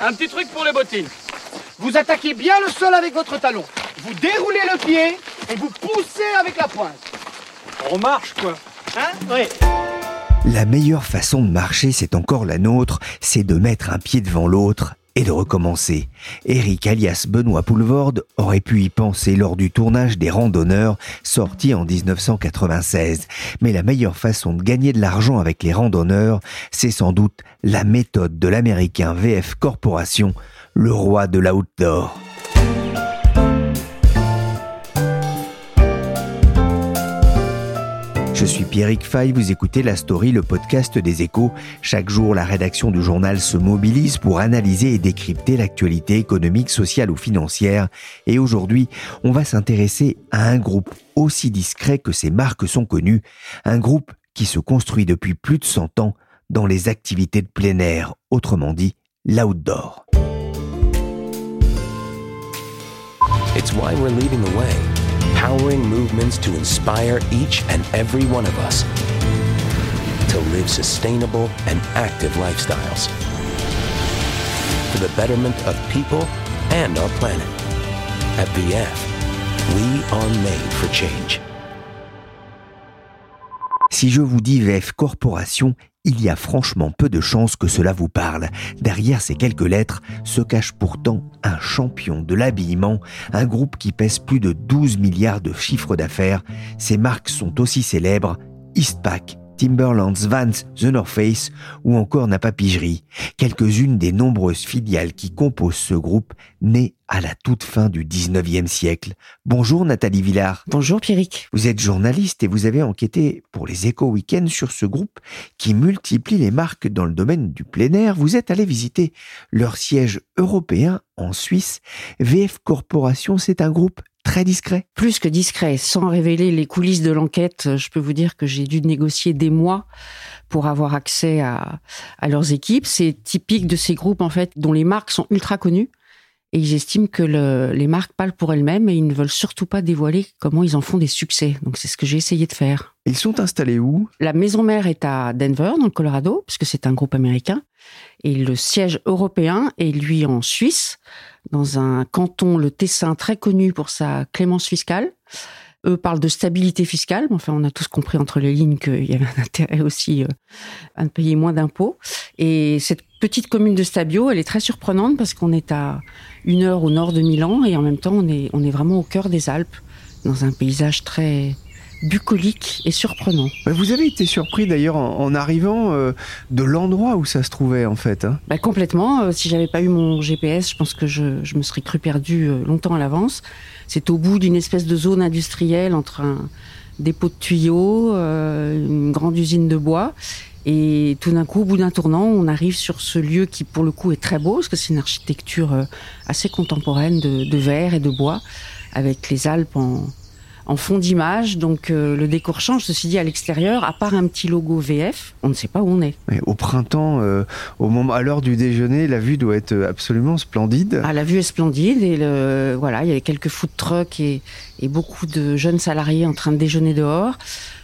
Un petit truc pour les bottines. Vous attaquez bien le sol avec votre talon. Vous déroulez le pied et vous poussez avec la pointe. On marche, quoi. Hein Oui. La meilleure façon de marcher, c'est encore la nôtre, c'est de mettre un pied devant l'autre et de recommencer. Eric alias Benoît Poulvorde aurait pu y penser lors du tournage des Randonneurs sorti en 1996. Mais la meilleure façon de gagner de l'argent avec les randonneurs, c'est sans doute la méthode de l'américain VF Corporation, le roi de l'outdoor. Je suis Pierrick Fay, vous écoutez La Story, le podcast des échos. Chaque jour, la rédaction du journal se mobilise pour analyser et décrypter l'actualité économique, sociale ou financière. Et aujourd'hui, on va s'intéresser à un groupe aussi discret que ses marques sont connues. Un groupe qui se construit depuis plus de 100 ans dans les activités de plein air, autrement dit, l'outdoor. It's. Powering movements to inspire each and every one of us to live sustainable and active lifestyles for the betterment of people and our planet. At VF, we are made for change. Si je vous dis VF Corporation, il y a franchement peu de chances que cela vous parle. Derrière ces quelques lettres se cache pourtant un champion de l'habillement, un groupe qui pèse plus de 12 milliards de chiffres d'affaires. Ces marques sont aussi célèbres, Eastpak, Timberlands, Vans, The North Face ou encore Napa Pigerie, quelques-unes des nombreuses filiales qui composent ce groupe né à la toute fin du 19e siècle. Bonjour Nathalie Villard. Bonjour Pierrick. Vous êtes journaliste et vous avez enquêté pour les Échos Week-end sur ce groupe qui multiplie les marques dans le domaine du plein air. Vous êtes allé visiter leur siège européen en Suisse. VF Corporation, c'est un groupe très discret. Plus que discret, sans révéler les coulisses de l'enquête, je peux vous dire que j'ai dû négocier des mois pour avoir accès à, à leurs équipes. C'est typique de ces groupes en fait dont les marques sont ultra connues et ils estiment que le, les marques parlent pour elles-mêmes et ils ne veulent surtout pas dévoiler comment ils en font des succès. Donc c'est ce que j'ai essayé de faire. Ils sont installés où? La maison mère est à Denver, dans le Colorado, puisque c'est un groupe américain. Et le siège européen est lui en Suisse, dans un canton, le Tessin, très connu pour sa clémence fiscale. Eux parlent de stabilité fiscale, mais enfin, on a tous compris entre les lignes qu'il y avait un intérêt aussi euh, à ne payer moins d'impôts. Et cette petite commune de Stabio, elle est très surprenante parce qu'on est à une heure au nord de Milan et en même temps, on est, on est vraiment au cœur des Alpes, dans un paysage très bucolique et surprenant. Vous avez été surpris d'ailleurs en, en arrivant euh, de l'endroit où ça se trouvait en fait. Hein? Bah, complètement. Euh, si j'avais pas eu mon GPS, je pense que je, je me serais cru perdu euh, longtemps à l'avance. C'est au bout d'une espèce de zone industrielle entre un dépôt de tuyaux, euh, une grande usine de bois. Et tout d'un coup, au bout d'un tournant, on arrive sur ce lieu qui, pour le coup, est très beau, parce que c'est une architecture euh, assez contemporaine de, de verre et de bois, avec les Alpes en, en fond d'image. Donc euh, le décor change. Ceci dit, à l'extérieur, à part un petit logo VF, on ne sait pas où on est. Mais au printemps, euh, au moment, à l'heure du déjeuner, la vue doit être absolument splendide. Ah, la vue est splendide et le, voilà, il y avait quelques food trucks et, et beaucoup de jeunes salariés en train de déjeuner dehors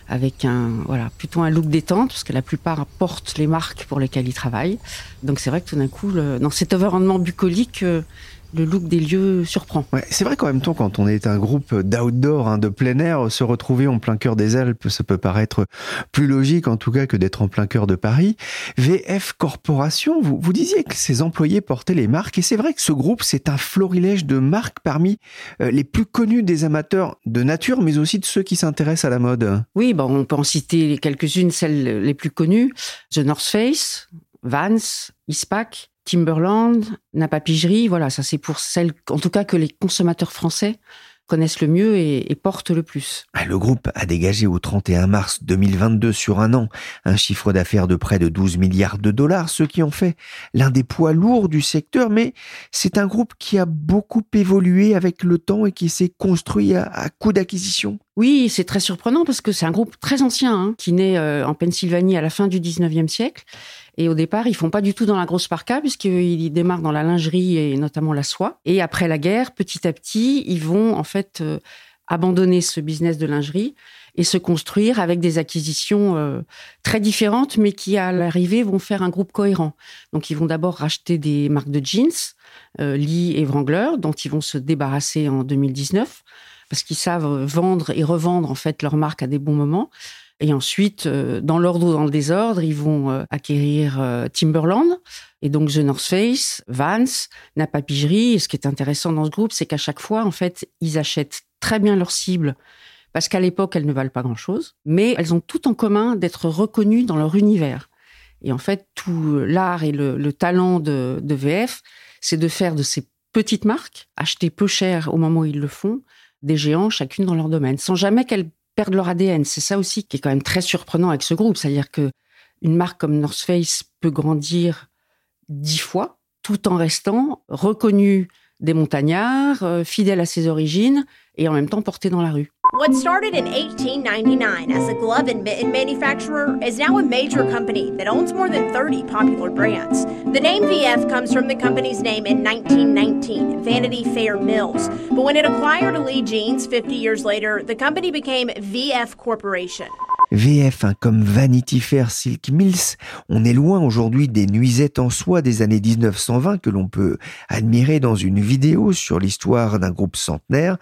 avec un voilà plutôt un look détente parce que la plupart portent les marques pour lesquelles ils travaillent. Donc c'est vrai que tout d'un coup, dans cet environnement bucolique, euh, le look des lieux surprend. Ouais, c'est vrai qu'en même temps, quand on est un groupe d'outdoor, hein, de plein air, se retrouver en plein cœur des Alpes, ça peut paraître plus logique en tout cas que d'être en plein cœur de Paris. VF Corporation, vous, vous disiez que ses employés portaient les marques, et c'est vrai que ce groupe, c'est un florilège de marques parmi euh, les plus connus des amateurs de nature, mais aussi de ceux qui s'intéressent à la mode. Oui, bon, on peut en citer quelques-unes, celles les plus connues. The North Face, Vans, Eastpak, Timberland, Napa Pigerie, voilà, ça c'est pour celles, en tout cas que les consommateurs français connaissent le mieux et, et, portent le plus. Ah, le groupe a dégagé au 31 mars 2022 sur un an un chiffre d'affaires de près de 12 milliards de dollars, ce qui en fait l'un des poids lourds du secteur, mais c'est un groupe qui a beaucoup évolué avec le temps et qui s'est construit à, à coup d'acquisition. Oui, c'est très surprenant parce que c'est un groupe très ancien hein, qui naît euh, en Pennsylvanie à la fin du 19e siècle. Et au départ, ils font pas du tout dans la grosse parka puisqu'ils démarrent dans la lingerie et notamment la soie. Et après la guerre, petit à petit, ils vont en fait euh, abandonner ce business de lingerie et se construire avec des acquisitions euh, très différentes, mais qui à l'arrivée vont faire un groupe cohérent. Donc ils vont d'abord racheter des marques de jeans, Lee et Wrangler, dont ils vont se débarrasser en 2019 parce qu'ils savent vendre et revendre en fait leur marque à des bons moments. Et ensuite, euh, dans l'ordre ou dans le désordre, ils vont euh, acquérir euh, Timberland et donc The North Face, Vans, Napa Pigerie. Et ce qui est intéressant dans ce groupe, c'est qu'à chaque fois, en fait, ils achètent très bien leurs cibles parce qu'à l'époque, elles ne valent pas grand-chose, mais elles ont tout en commun d'être reconnues dans leur univers. Et en fait, tout l'art et le, talent de, de VF, c'est de faire de ces petites marques, acheter peu cher au moment où ils le font, des géants, chacune dans leur domaine, sans jamais qu'elles perdent leur ADN. C'est ça aussi qui est quand même très surprenant avec ce groupe. C'est-à-dire que une marque comme North Face peut grandir dix fois, tout en restant reconnue des montagnards, euh, fidèle à ses origines et en même temps portée dans la rue. What started in 1899 as a glove and mitten manufacturer is now a major company that owns more than 30 popular brands. The name VF comes from the company's name in 1919, Vanity Fair Mills. But when it acquired Lee Jeans 50 years later, the company became VF Corporation. VF, hein, comme Vanity Fair Silk Mills, on est loin aujourd'hui des nuisettes en soie des années 1920 que l'on peut admirer dans une vidéo sur l'histoire d'un groupe centenaire.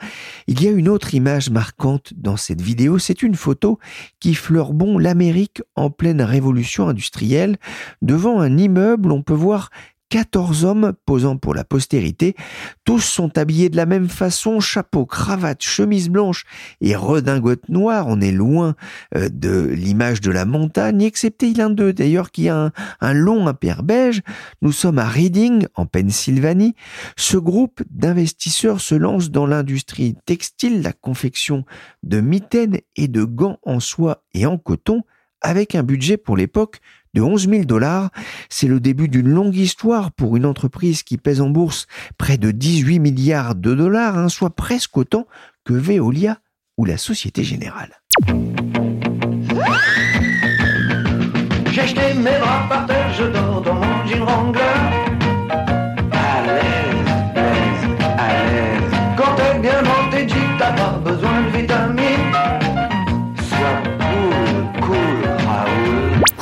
Il y a une autre image marquante dans cette vidéo, c'est une photo qui fleure bon l'Amérique en pleine révolution industrielle. Devant un immeuble, on peut voir 14 hommes posant pour la postérité. Tous sont habillés de la même façon, chapeau, cravate, chemise blanche et redingote noire. On est loin euh, de l'image de la montagne, excepté l'un d'eux d'ailleurs qui a un, long impair beige. Nous sommes à Reading, en Pennsylvanie. Ce groupe d'investisseurs se lance dans l'industrie textile, la confection de mitaines et de gants en soie et en coton avec un budget pour l'époque de 11 000 dollars. C'est le début d'une longue histoire pour une entreprise qui pèse en bourse près de 18 milliards de dollars, hein, soit presque autant que Veolia ou la Société Générale.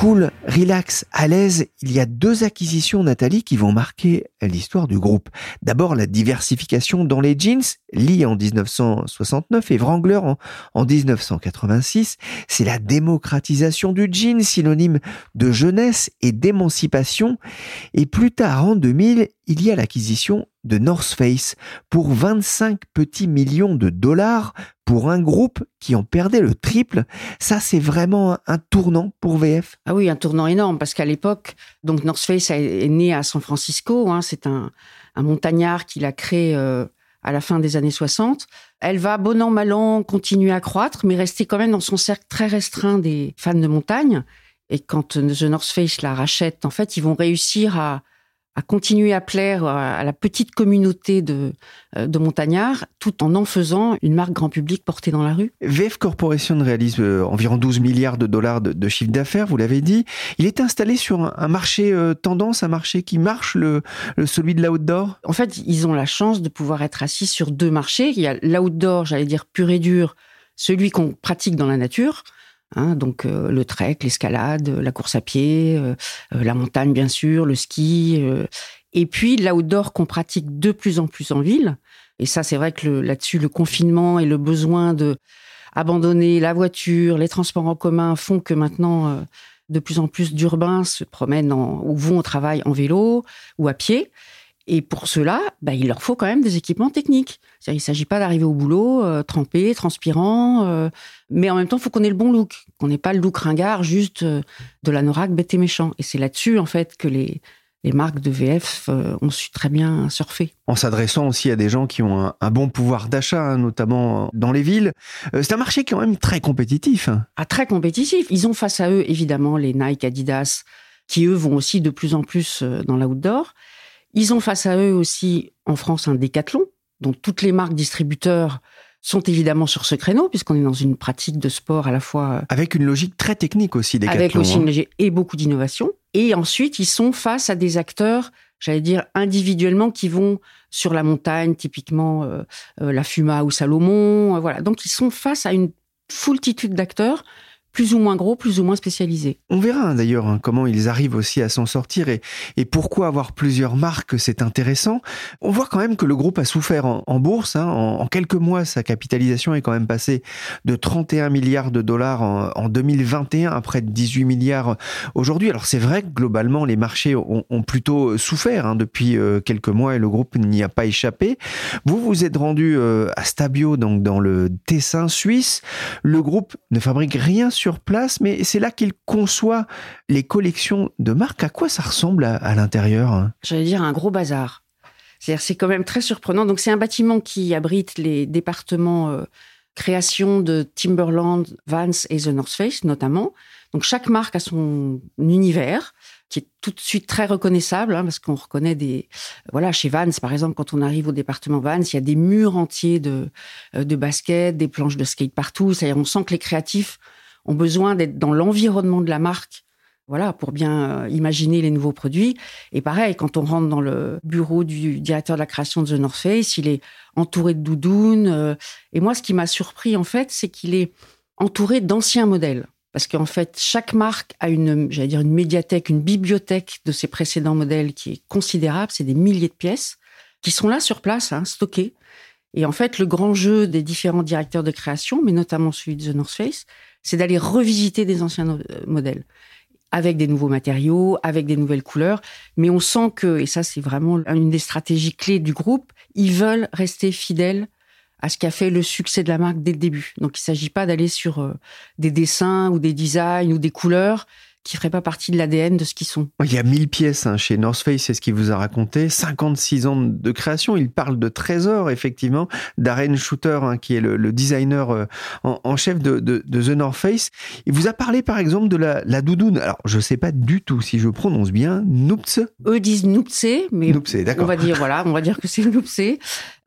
Cool, relax, à l'aise, il y a deux acquisitions, Nathalie, qui vont marquer l'histoire du groupe. D'abord, la diversification dans les jeans, Lee en 1969 et Wrangler en, en 1986. C'est la démocratisation du jean, synonyme de jeunesse et d'émancipation. Et plus tard, en 2000, il y a l'acquisition de North Face pour 25 petits millions de dollars pour un groupe qui en perdait le triple. Ça, c'est vraiment un, tournant pour VF. Ah oui, un tournant énorme parce qu'à l'époque, donc North Face est né à San Francisco. Hein, c'est un, montagnard qu'il a créé euh, à la fin des années 60. Elle va, bon an, mal an, continuer à croître, mais rester quand même dans son cercle très restreint des fans de montagne. Et quand The North Face la rachète, en fait, ils vont réussir à, à continuer à plaire à la petite communauté de, euh, de montagnards, tout en en faisant une marque grand public portée dans la rue. VF Corporation réalise euh, environ 12 milliards de dollars de, chiffre d'affaires, vous l'avez dit. Il est installé sur un, marché euh, tendance, un marché qui marche, le, celui de l'outdoor? En fait, ils ont la chance de pouvoir être assis sur deux marchés. Il y a l'outdoor, j'allais dire pur et dur, celui qu'on pratique dans la nature, Hein, donc euh, le trek, l'escalade, la course à pied, euh, euh, la montagne bien sûr, le ski, et puis l'outdoor qu'on pratique de plus en plus en ville. Et ça, c'est vrai que là-dessus, le confinement et le besoin de abandonner la voiture, les transports en commun font que maintenant, de plus en plus d'urbains se promènent ou vont au travail en vélo ou à pied. Et pour cela, bah, il leur faut quand même des équipements techniques. Il ne s'agit pas d'arriver au boulot euh, trempé, transpirant, euh, mais en même temps, il faut qu'on ait le bon look, qu'on n'ait pas le look ringard juste euh, de l'anorak bête et méchant. Et c'est là-dessus, en fait, que les, les marques de VF ont su très bien surfer. En s'adressant aussi à des gens qui ont un, un bon pouvoir d'achat, hein, notamment dans les villes. C'est un marché qui est quand même très compétitif. Ah, très compétitif. Ils ont face à eux, évidemment, les Nike, Adidas, qui eux vont aussi de plus en plus dans l'outdoor. Ils ont face à eux aussi, en France, un décathlon. Donc toutes les marques distributeurs sont évidemment sur ce créneau, puisqu'on est dans une pratique de sport à la fois... euh, Avec une logique très technique aussi des avec aussi une logique et beaucoup d'innovation. Et ensuite, ils sont face à des acteurs, j'allais dire individuellement, qui vont sur la montagne, typiquement euh, euh, la Fuma ou Salomon. euh, voilà. Donc, ils sont face à une foultitude d'acteurs, plus ou moins gros, plus ou moins spécialisés. On verra hein, d'ailleurs hein, comment ils arrivent aussi à s'en sortir et, pourquoi avoir plusieurs marques, c'est intéressant. On voit quand même que le groupe a souffert en, bourse. hein. En, quelques mois, sa capitalisation est quand même passée de 31 milliards de dollars en, en 2021 à près de 18 milliards aujourd'hui. Alors c'est vrai que globalement, les marchés ont, plutôt souffert depuis euh, quelques mois et le groupe n'y a pas échappé. Vous vous êtes rendu euh, à Stabio, donc dans le Tessin suisse. Le groupe ne fabrique rien sur place, mais c'est là qu'il conçoit les collections de marques. À quoi ça ressemble à, l'intérieur? J'allais dire un gros bazar. C'est-à-dire, c'est quand même très surprenant. Donc, c'est un bâtiment qui abrite les départements euh, création de Timberland, Vans et The North Face, notamment. Donc, chaque marque a son univers qui est tout de suite très reconnaissable, hein, parce qu'on reconnaît des... Voilà, chez Vans, par exemple, quand on arrive au département Vans, il y a des murs entiers de, euh, de baskets, des planches de skate partout. C'est-à-dire, on sent que les créatifs ont besoin d'être dans l'environnement de la marque voilà, pour bien euh, imaginer les nouveaux produits. Et pareil, quand on rentre dans le bureau du directeur de la création de The North Face, il est entouré de doudounes. euh, et moi, ce qui m'a surpris, en fait, c'est qu'il est entouré d'anciens modèles. Parce qu'en fait, chaque marque a une, j'allais dire, une médiathèque, une bibliothèque de ses précédents modèles qui est considérable. C'est des milliers de pièces qui sont là sur place, hein, stockées. Et en fait, le grand jeu des différents directeurs de création, mais notamment celui de The North Face, c'est d'aller revisiter des anciens euh, modèles avec des nouveaux matériaux, avec des nouvelles couleurs. Mais on sent que, et ça c'est vraiment une des stratégies clés du groupe, ils veulent rester fidèles à ce qui a fait le succès de la marque dès le début. Donc il ne s'agit pas d'aller sur euh, des dessins ou des designs ou des couleurs qui ne feraient pas partie de l'ADN de ce qu'ils sont. Il y a 1000 pièces hein, chez North Face, c'est ce qu'il vous a raconté. 56 ans de création. Il parle de trésors, effectivement. Darren Shooter, hein, qui est le, le designer euh, en, en chef de, de, de The North Face. Il vous a parlé, par exemple, de la, la doudoune. Alors, je ne sais pas du tout si je prononce bien. Noops Eux disent Noupse, mais Noupse, on va dire voilà, on va dire que c'est Noupse.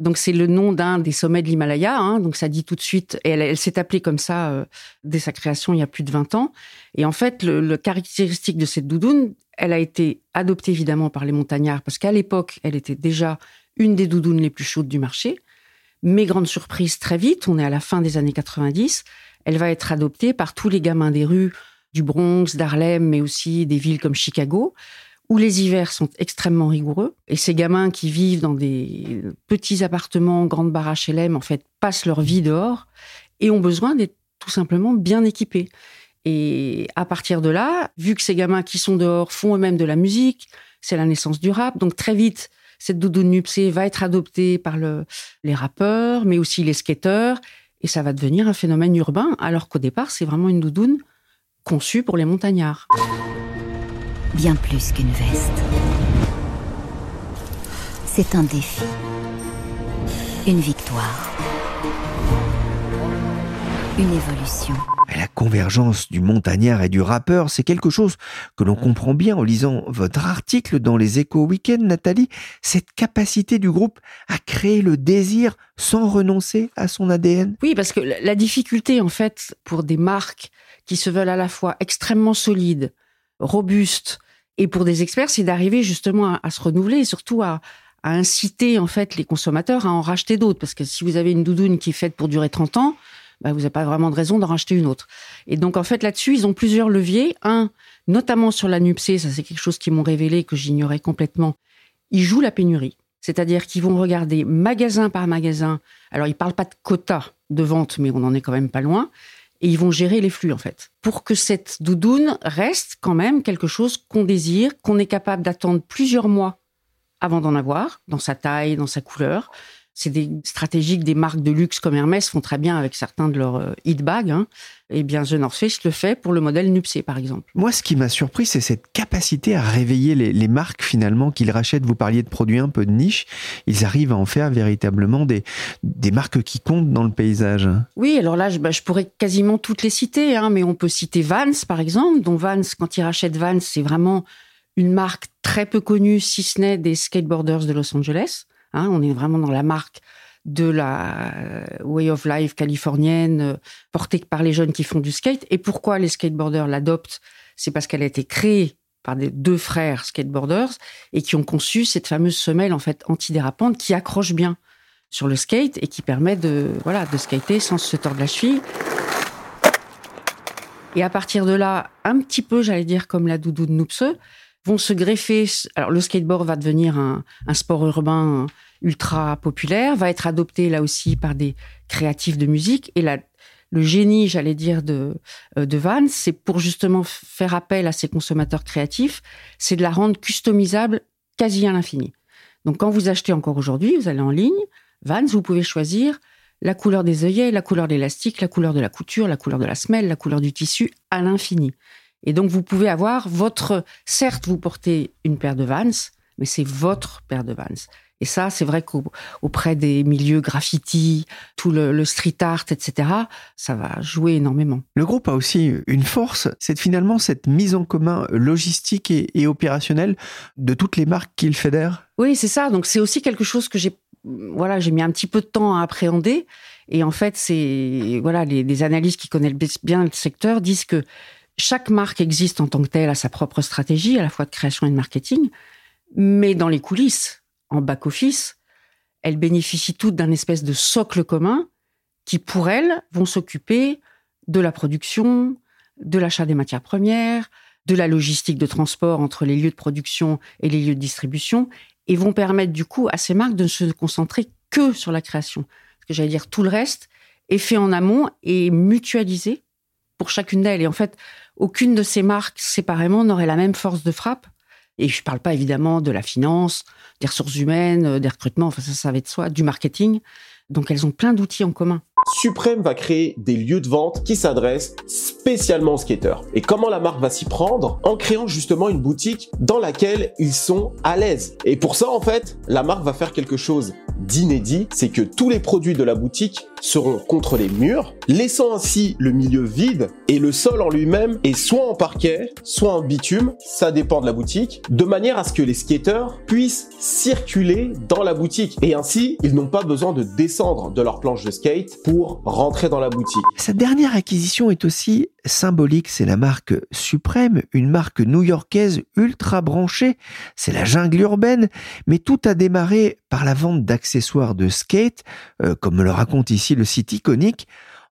Donc c'est le nom d'un des sommets de l'Himalaya. hein, donc ça dit tout de suite. Et elle, elle s'est appelée comme ça euh, dès sa création il y a plus de 20 ans. Et en fait, le, caractéristique de cette doudoune, elle a été adoptée évidemment par les montagnards parce qu'à l'époque, elle était déjà une des doudounes les plus chaudes du marché. Mais grande surprise, très vite, on est à la fin des années 90, elle va être adoptée par tous les gamins des rues du Bronx, d'Harlem, mais aussi des villes comme Chicago, où les hivers sont extrêmement rigoureux. Et ces gamins qui vivent dans des petits appartements, grandes baraches LM, en fait, passent leur vie dehors et ont besoin d'être tout simplement bien équipés. Et à partir de là, vu que ces gamins qui sont dehors font eux-mêmes de la musique, c'est la naissance du rap. Donc très vite, cette doudoune nupsée va être adoptée par le, les rappeurs, mais aussi les skateurs, et ça va devenir un phénomène urbain, alors qu'au départ, c'est vraiment une doudoune conçue pour les montagnards. Bien plus qu'une veste. C'est un défi. Une victoire. Une évolution. La convergence du montagnard et du rappeur, c'est quelque chose que l'on comprend bien en lisant votre article dans les Échos Week-end, Nathalie. Cette capacité du groupe à créer le désir sans renoncer à son ADN. Oui, parce que la la difficulté, en fait, pour des marques qui se veulent à la fois extrêmement solides, robustes, et pour des experts, c'est d'arriver justement à, à se renouveler et surtout à, à inciter, en fait, les consommateurs à en racheter d'autres. Parce que si vous avez une doudoune qui est faite pour durer 30 ans, bah, vous n'avez pas vraiment de raison d'en racheter une autre. Et donc, en fait, là-dessus, ils ont plusieurs leviers. Un, notamment sur la nupsée, ça c'est quelque chose qu'ils m'ont révélé que j'ignorais complètement. Ils jouent la pénurie. C'est-à-dire qu'ils vont regarder magasin par magasin. Alors, ils parlent pas de quota de vente, mais on en est quand même pas loin. Et ils vont gérer les flux, en fait. Pour que cette doudoune reste quand même quelque chose qu'on désire, qu'on est capable d'attendre plusieurs mois avant d'en avoir, dans sa taille, dans sa couleur. C'est des stratégies que des marques de luxe comme Hermès font très bien avec certains de leurs euh, hit bags. Hein. Eh bien, The North Face le fait pour le modèle Nupsé, par exemple. Moi, ce qui m'a surpris, c'est cette capacité à réveiller les, les marques finalement qu'ils rachètent. Vous parliez de produits un peu de niche. Ils arrivent à en faire véritablement des, des marques qui comptent dans le paysage. Oui, alors là, je, bah, je pourrais quasiment toutes les citer, hein, mais on peut citer Vans, par exemple, dont Vans, quand ils rachètent Vans, c'est vraiment une marque très peu connue, si ce n'est des skateboarders de Los Angeles. Hein, on est vraiment dans la marque de la euh, way of life californienne euh, portée par les jeunes qui font du skate. Et pourquoi les skateboarders l'adoptent? C'est parce qu'elle a été créée par des deux frères skateboarders et qui ont conçu cette fameuse semelle en fait antidérapante qui accroche bien sur le skate et qui permet de voilà de skater sans se tordre la cheville. Et à partir de là, un petit peu, j'allais dire comme la doudou de Noupse, vont se greffer. Alors le skateboard va devenir un, sport urbain ultra populaire, va être adopté là aussi par des créatifs de musique. Et la, le génie, j'allais dire, de, euh, de c'est pour justement faire appel à ces consommateurs créatifs, c'est de la rendre customisable quasi à l'infini. Donc quand vous achetez encore aujourd'hui, vous allez en ligne, Vans, vous pouvez choisir la couleur des œillets, la couleur de l'élastique, la couleur de la couture, la couleur de la semelle, la couleur du tissu à l'infini. Et donc vous pouvez avoir votre, certes vous portez une paire de Vans, mais c'est votre paire de Vans. Et ça, c'est vrai qu'auprès des milieux graffiti, tout le, street art, etc., ça va jouer énormément. Le groupe a aussi une force, c'est finalement cette mise en commun logistique et, opérationnelle de toutes les marques qu'il fédère. Oui, c'est ça. Donc c'est aussi quelque chose que j'ai voilà, j'ai mis un petit peu de temps à appréhender. Et en fait, c'est voilà, les, les analystes qui connaissent bien le secteur disent que chaque marque existe en tant que telle à sa propre stratégie, à la fois de création et de marketing, mais dans les coulisses, en back-office, elles bénéficient toutes d'un espèce de socle commun qui, pour elles, vont s'occuper de la production, de l'achat des matières premières, de la logistique de transport entre les lieux de production et les lieux de distribution, et vont permettre du coup à ces marques de ne se concentrer que sur la création. Parce que j'allais dire, tout le reste est fait en amont et mutualisé pour chacune d'elles. Et en fait, aucune de ces marques séparément n'aurait la même force de frappe et je ne parle pas évidemment de la finance, des ressources humaines, euh, des recrutements, enfin ça, ça va de soi, du marketing. Donc elles ont plein d'outils en commun. Supreme va créer des lieux de vente qui s'adressent spécialement aux skateurs. Et comment la marque va s'y prendre En créant justement une boutique dans laquelle ils sont à l'aise. Et pour ça, en fait, la marque va faire quelque chose d'inédit, c'est que tous les produits de la boutique seront contre les murs, laissant ainsi le milieu vide et le sol en lui-même est soit en parquet, soit en bitume, ça dépend de la boutique, de manière à ce que les skateurs puissent circuler dans la boutique. Et ainsi ils n'ont pas besoin de descendre de leur planche de skate pour rentrer dans la boutique. Cette dernière acquisition est aussi symbolique, c'est la marque Suprême, une marque new-yorkaise ultra branchée, c'est la jungle urbaine, mais tout a démarré par la vente d'accessoires de skate, euh, comme le raconte ici le site iconique.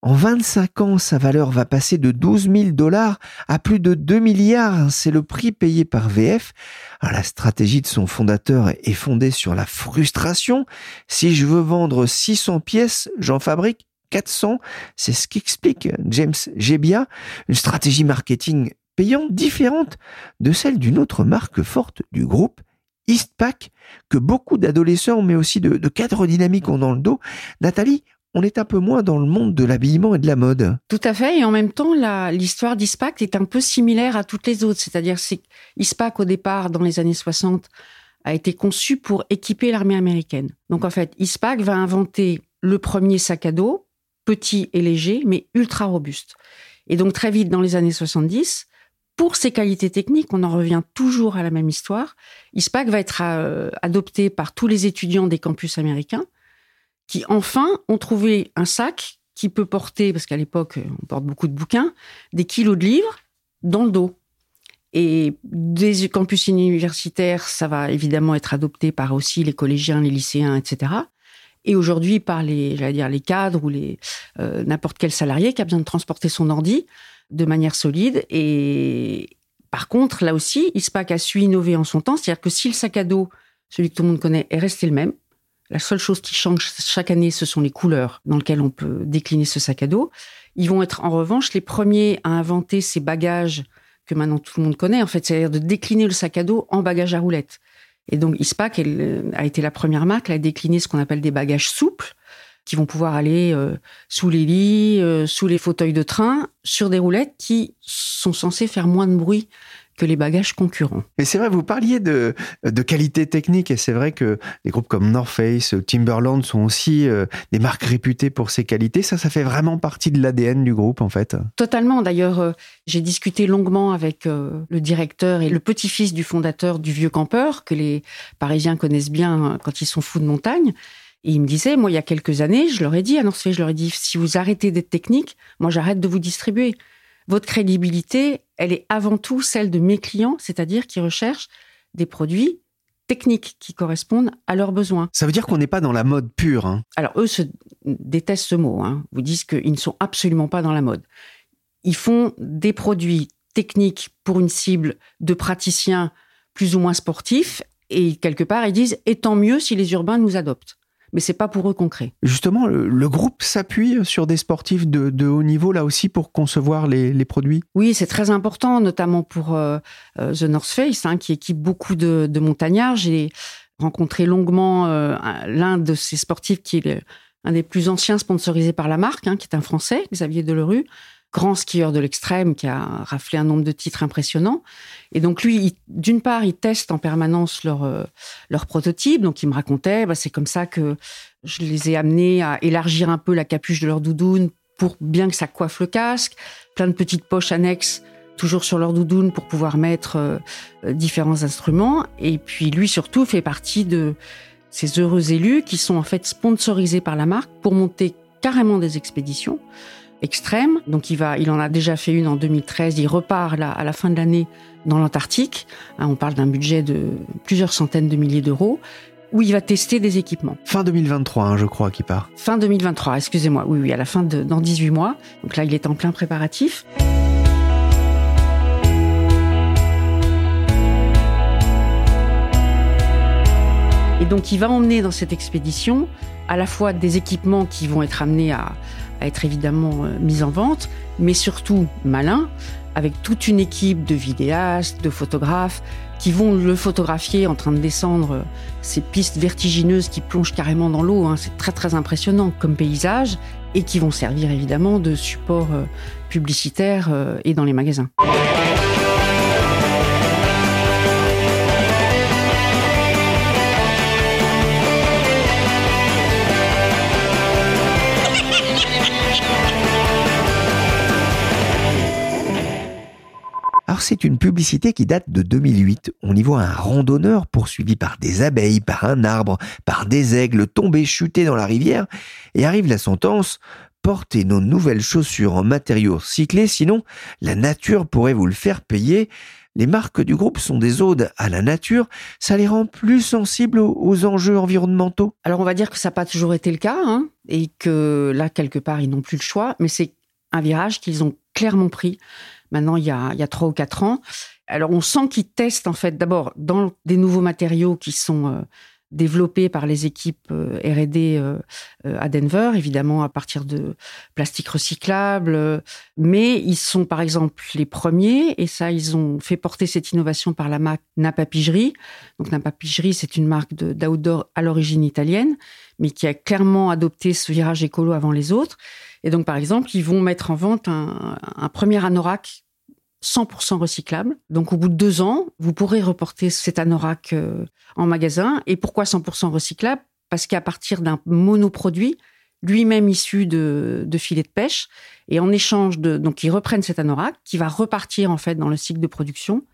En 25 ans, sa valeur va passer de 12 000 dollars à plus de 2 milliards. C'est le prix payé par VF. la stratégie de son fondateur est fondée sur la frustration. Si je veux vendre 600 pièces, j'en fabrique 400. C'est ce qu'explique James Gebia, une stratégie marketing payante différente de celle d'une autre marque forte du groupe, Eastpak, que beaucoup d'adolescents, mais aussi de, cadres dynamiques ont dans le dos. Nathalie, on est un peu moins dans le monde de l'habillement et de la mode. Tout à fait, et en même temps, l'histoire d'Ispac est un peu similaire à toutes les autres. C'est-à-dire que Ispac, au départ, dans les années 60, a été conçu pour équiper l'armée américaine. Donc en fait, Ispac va inventer le premier sac à dos petit et léger, mais ultra robuste. Et donc très vite, dans les années 70, pour ses qualités techniques, on en revient toujours à la même histoire. ISPAC va être euh, adopté par tous les étudiants des campus américains, qui enfin ont trouvé un sac qui peut porter, parce qu'à l'époque on porte beaucoup de bouquins, des kilos de livres dans le dos. Et des campus universitaires, ça va évidemment être adopté par aussi les collégiens, les lycéens, etc et aujourd'hui par les, j'allais dire les cadres ou les euh, n'importe quel salarié qui a besoin de transporter son ordi de manière solide. Et par contre, là aussi, ISPAC a su innover en son temps, c'est-à-dire que si le sac à dos, celui que tout le monde connaît, est resté le même, la seule chose qui change chaque année, ce sont les couleurs dans lesquelles on peut décliner ce sac à dos. Ils vont être en revanche les premiers à inventer ces bagages que maintenant tout le monde connaît, en fait, c'est-à-dire de décliner le sac à dos en bagage à roulettes. Et donc Ispac euh, a été la première marque à décliner ce qu'on appelle des bagages souples qui vont pouvoir aller euh, sous les lits, euh, sous les fauteuils de train, sur des roulettes qui sont censées faire moins de bruit que les bagages concurrents. Mais c'est vrai, vous parliez de, de qualité technique et c'est vrai que des groupes comme North Face, Timberland sont aussi euh, des marques réputées pour ces qualités. Ça, ça fait vraiment partie de l'ADN du groupe en fait. Totalement. D'ailleurs, euh, j'ai discuté longuement avec euh, le directeur et le petit-fils du fondateur du Vieux Campeur, que les Parisiens connaissent bien quand ils sont fous de montagne. Et il me disait, moi, il y a quelques années, je leur ai dit à North Face, je leur ai dit, si vous arrêtez d'être technique, moi, j'arrête de vous distribuer. Votre crédibilité, elle est avant tout celle de mes clients, c'est-à-dire qui recherchent des produits techniques qui correspondent à leurs besoins. Ça veut dire qu'on n'est pas dans la mode pure. Hein. Alors eux se détestent ce mot, hein. vous disent qu'ils ne sont absolument pas dans la mode. Ils font des produits techniques pour une cible de praticiens plus ou moins sportifs et quelque part ils disent et tant mieux si les urbains nous adoptent mais c'est pas pour eux concret. Justement, le, groupe s'appuie sur des sportifs de, haut niveau là aussi pour concevoir les, produits? Oui, c'est très important, notamment pour euh, euh, The North Face, hein, qui équipe beaucoup de, montagnards. J'ai rencontré longuement euh, l'un de ces sportifs qui est un des plus anciens sponsorisés par la marque, hein, qui est un Français, Xavier Delerue, grand skieur de l'extrême qui a raflé un nombre de titres impressionnants. Et donc lui, d'une part, il teste en permanence leur euh, prototype. Donc il me racontait, bah, c'est comme ça que je les ai amenés à élargir un peu la capuche de leur doudoune pour bien que ça coiffe le casque. Plein de petites poches annexes toujours sur leur doudoune pour pouvoir mettre euh, différents instruments. Et puis lui surtout fait partie de ces heureux élus qui sont en fait sponsorisés par la marque pour monter carrément des expéditions extrême. Donc il va, il en a déjà fait une en 2013. Il repart là, à la fin de l'année dans l'Antarctique. Hein, on parle d'un budget de plusieurs centaines de milliers d'euros où il va tester des équipements. Fin 2023, hein, je crois, qu'il part. Fin 2023, excusez-moi. Oui, oui, à la fin de dans 18 mois. Donc là, il est en plein préparatif. Et donc, il va emmener dans cette expédition à la fois des équipements qui vont être amenés à, être évidemment euh, mis en vente, mais surtout malin, avec toute une équipe de vidéastes, de photographes, qui vont le photographier en train de descendre euh, ces pistes vertigineuses qui plongent carrément dans l'eau. Hein. C'est très très impressionnant comme paysage, et qui vont servir évidemment de support euh, publicitaire et dans les magasins. C'est une publicité qui date de 2008. On y voit un randonneur poursuivi par des abeilles, par un arbre, par des aigles tombés chutés dans la rivière, et arrive la sentence portez nos nouvelles chaussures en matériaux recyclés, sinon la nature pourrait vous le faire payer. Les marques du groupe sont des odes à la nature, ça les rend plus sensibles aux, enjeux environnementaux. Alors on va dire que ça n'a pas toujours été le cas, hein, et que là, quelque part, ils n'ont plus le choix, mais c'est un virage qu'ils ont clairement pris maintenant il y a, il ou quatre ans. Alors on sent qu'ils testent en fait d'abord dans des nouveaux matériaux qui sont euh, développés par les équipes euh, R&D euh, à Denver, évidemment à partir de plastique recyclable. Mais ils sont par exemple les premiers, et ça ils ont fait porter cette innovation par la marque Napa Pigerie. Donc Napa Pigerie, c'est une marque d'outdoor à l'origine italienne, mais qui a clairement adopté ce virage écolo avant les autres. Et donc, par exemple, ils vont mettre en vente un premier anorak 100% recyclable. Donc, au bout de deux ans, vous pourrez reporter cet anorak euh, en magasin. Et pourquoi 100% recyclable Parce qu'à partir d'un monoproduit, lui-même issu de, filets de pêche, et en échange de, donc ils reprennent cet anorak qui va repartir en fait dans le cycle de production.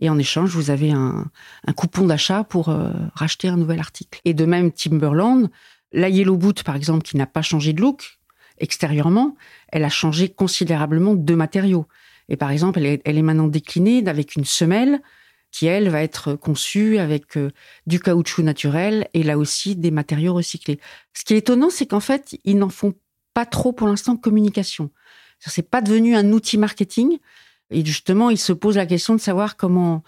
Et en échange, vous avez un, un coupon d'achat pour euh, racheter un nouvel article. Et de même, Timberland, la Yellow Boot, par exemple, qui n'a pas changé de look, extérieurement, elle a changé considérablement de matériaux. Et par exemple, elle est, maintenant déclinée avec une semelle qui, elle, va être conçue avec euh, du caoutchouc naturel et là aussi des matériaux recyclés. Ce qui est étonnant, c'est qu'en fait, ils n'en font pas trop pour l'instant communication. C'est pas devenu un outil marketing. Et justement, ils se posent la question de savoir comment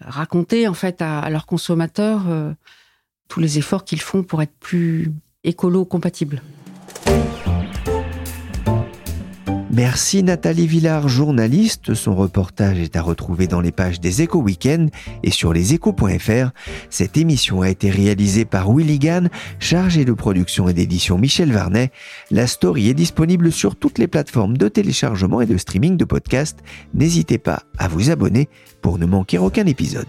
raconter en fait à, leurs consommateurs euh, tous les efforts qu'ils font pour être plus écolo-compatibles. Merci Nathalie Villard, journaliste. Son reportage est à retrouver dans les pages des Échos Week-end et sur leséchos.fr. Cette émission a été réalisée par Willy Gann, chargé de production et d'édition Michel Varnet. La story est disponible sur toutes les plateformes de téléchargement et de streaming de podcasts. N'hésitez pas à vous abonner pour ne manquer aucun épisode.